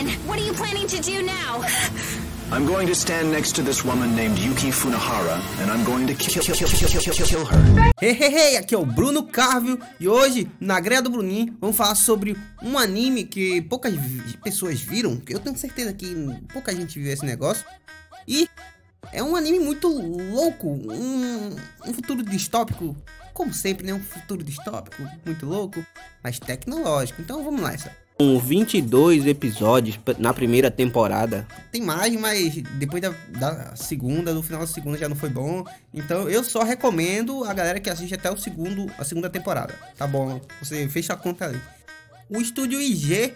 on? What are you planning to do now? I'm going to stand next to this woman named Yuki Funahara, and I'm going to kill, kill, kill, kill, kill, kill her. Hey, hey, hey, aqui é o Bruno Carvio e hoje, na greia do Bruninho, vamos falar sobre um anime que poucas pessoas viram, que eu tenho certeza que pouca gente viu esse negócio. E é um anime muito louco, um, um futuro distópico, como sempre, né? Um futuro distópico, muito louco, mas tecnológico. Então vamos lá, essa. Com 22 episódios na primeira temporada. Tem mais, mas depois da, da segunda, do final da segunda já não foi bom. Então eu só recomendo a galera que assiste até o segundo, a segunda temporada. Tá bom? Você fecha a conta ali. O estúdio IG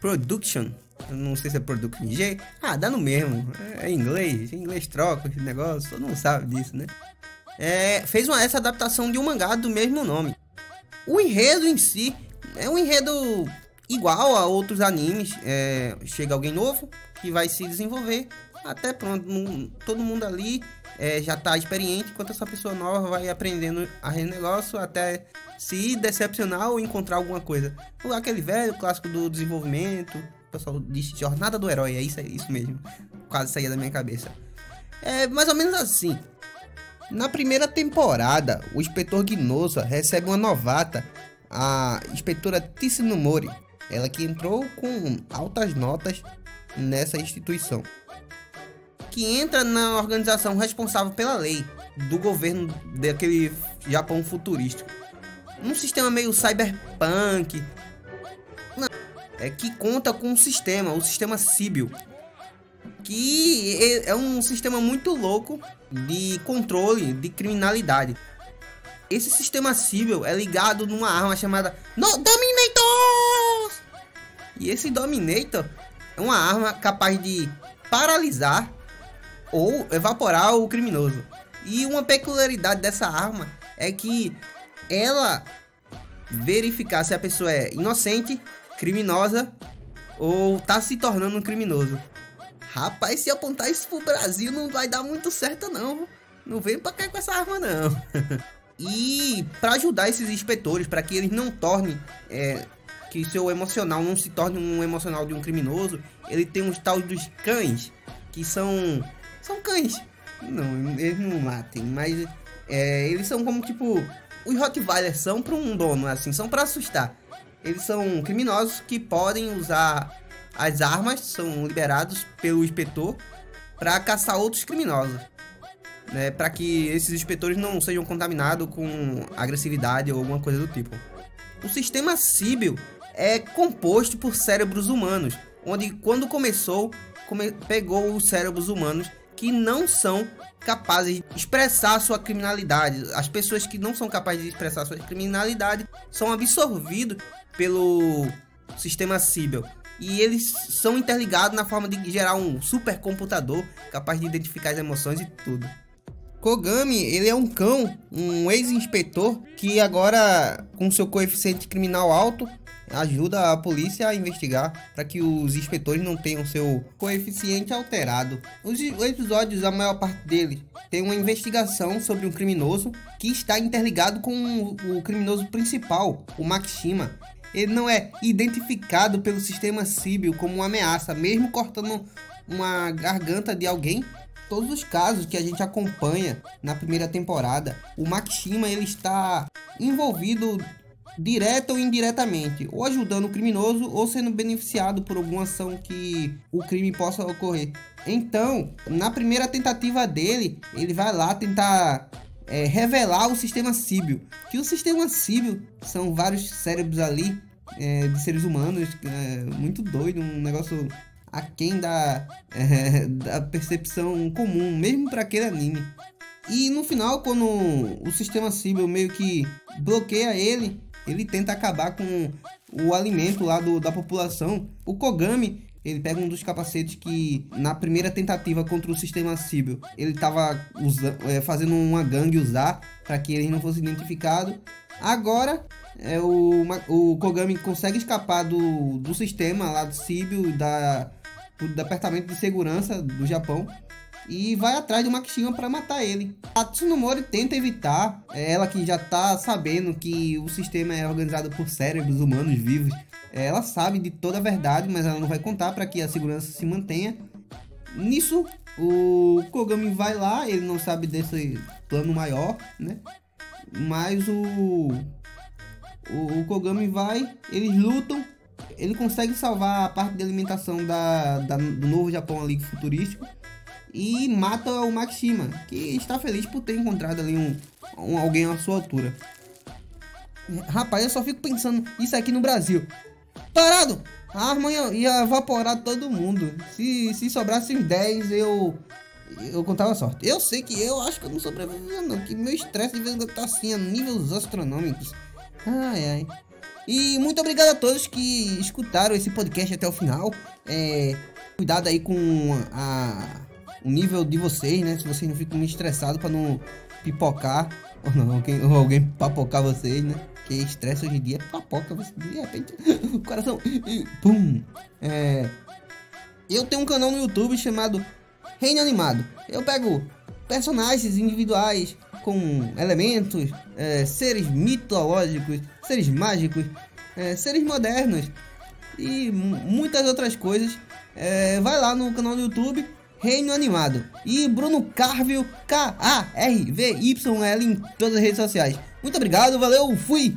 Production. Não sei se é Production IG. Ah, dá no mesmo. É em inglês. Em inglês troca esse negócio. Todo mundo sabe disso, né? É, fez uma, essa adaptação de um mangá do mesmo nome. O enredo em si é um enredo igual a outros animes. É, chega alguém novo que vai se desenvolver. Até pronto, não- todo mundo ali é, já tá experiente, enquanto essa pessoa nova vai aprendendo a negócio até se decepcionar ou encontrar alguma coisa. Aquele velho clássico do desenvolvimento. O pessoal diz jornada do herói, é isso, é isso mesmo. Quase saía da minha cabeça. É mais ou menos assim. Na primeira temporada, o inspetor Gnosa recebe uma novata, a inspetora Tissino Mori, ela que entrou com altas notas nessa instituição, que entra na organização responsável pela lei do governo daquele Japão futurístico. Um sistema meio cyberpunk, não, é que conta com um sistema, o sistema Sibyl, que é- é um sistema muito louco de controle de criminalidade. Esse sistema civil é ligado numa arma chamada no Dominator. E esse Dominator é uma arma capaz de paralisar ou evaporar o criminoso. E uma peculiaridade dessa arma é que ela verificar se a pessoa é inocente, criminosa ou tá se tornando um criminoso. Rapaz, se apontar isso pro Brasil não vai dar muito certo não. Não vem pra cá com essa arma não. e para ajudar esses inspetores, para que eles não tornem é, que seu emocional não se torne um emocional de um criminoso, ele tem uns tal dos cães que são são cães. Não, eles não matem, mas é, eles são como tipo os Rottweilers são para um dono assim, são para assustar. Eles são criminosos que podem usar as armas, são liberados pelo inspetor para caçar outros criminosos. Né, para que esses inspetores não sejam contaminados com agressividade ou alguma coisa do tipo. O sistema Sibyl é composto por cérebros humanos, onde quando começou, come- pegou os cérebros humanos que não são capazes de expressar sua criminalidade. As pessoas que não são capazes de expressar sua criminalidade são absorvidos pelo sistema Sibyl. E eles são interligados na forma de gerar um supercomputador capaz de identificar as emoções e tudo. Kogami, ele é um cão, um ex-inspetor que agora, com seu coeficiente criminal alto, ajuda a polícia a investigar para que os inspetores não tenham seu coeficiente alterado. Os episódios, a maior parte deles, tem uma investigação sobre um criminoso que está interligado com o, criminoso principal, o Makishima. Ele não é identificado pelo sistema Sibyl como uma ameaça, mesmo cortando uma garganta de alguém todos os casos que a gente acompanha na primeira temporada, o Makishima ele está envolvido direta ou indiretamente, ou ajudando o criminoso ou sendo beneficiado por alguma ação que o crime possa ocorrer. Então, na primeira tentativa dele, ele vai lá tentar é, revelar o sistema Sibyl. Que o sistema Sibyl são vários cérebros ali é, de seres humanos, é, muito doido, um negócio aquém da, é, da percepção comum, mesmo para aquele anime. E no final, quando o sistema Sibyl meio que bloqueia ele, ele tenta acabar com o alimento lá do, da população. O Kogami, ele pega um dos capacetes que na primeira tentativa contra o sistema Sibyl, ele tava usa, é, fazendo uma gangue usar para que ele não fosse identificado. Agora, é, o, o Kogami consegue escapar do, do sistema lá do Sibyl, da, do Departamento de Segurança do Japão. E vai atrás do Makishima para matar ele. A Tsunomori tenta evitar, é ela que já tá sabendo que o sistema é organizado por cérebros humanos vivos. É, ela sabe de toda a verdade, mas ela não vai contar para que a segurança se mantenha. Nisso, o Kogami vai lá, ele não sabe desse plano maior, né? Mas o o, o Kogami vai, eles lutam, ele consegue salvar a parte de alimentação da, da do novo Japão ali futurístico e mata o Makishima, que está feliz por ter encontrado ali um, um alguém à sua altura. Rapaz, eu só fico pensando isso aqui no Brasil. Parado! A arma ia, ia evaporar todo mundo. Se, se sobrasse uns 10, eu. Eu contava sorte. Eu sei que eu acho que eu não sobrevivi, não. Que meu estresse de vez tá assim a níveis astronômicos. Ai, ai. E muito obrigado a todos que escutaram esse podcast até o final. É, cuidado aí com a, o nível de vocês, né? Se vocês não ficam muito estressados para não pipocar ou não, alguém, ou alguém papocar vocês, né? Que estresse hoje em dia papoca você de repente o coração e pum. É, eu tenho um canal no YouTube chamado Reino Animado. Eu pego personagens individuais com elementos, é, seres mitológicos, seres mágicos, é, seres modernos e muitas outras coisas. É, vai lá no canal do YouTube Reino Animado e Bruno Carville K-A-R-V-Y-L em todas as redes sociais. Muito obrigado, valeu, fui!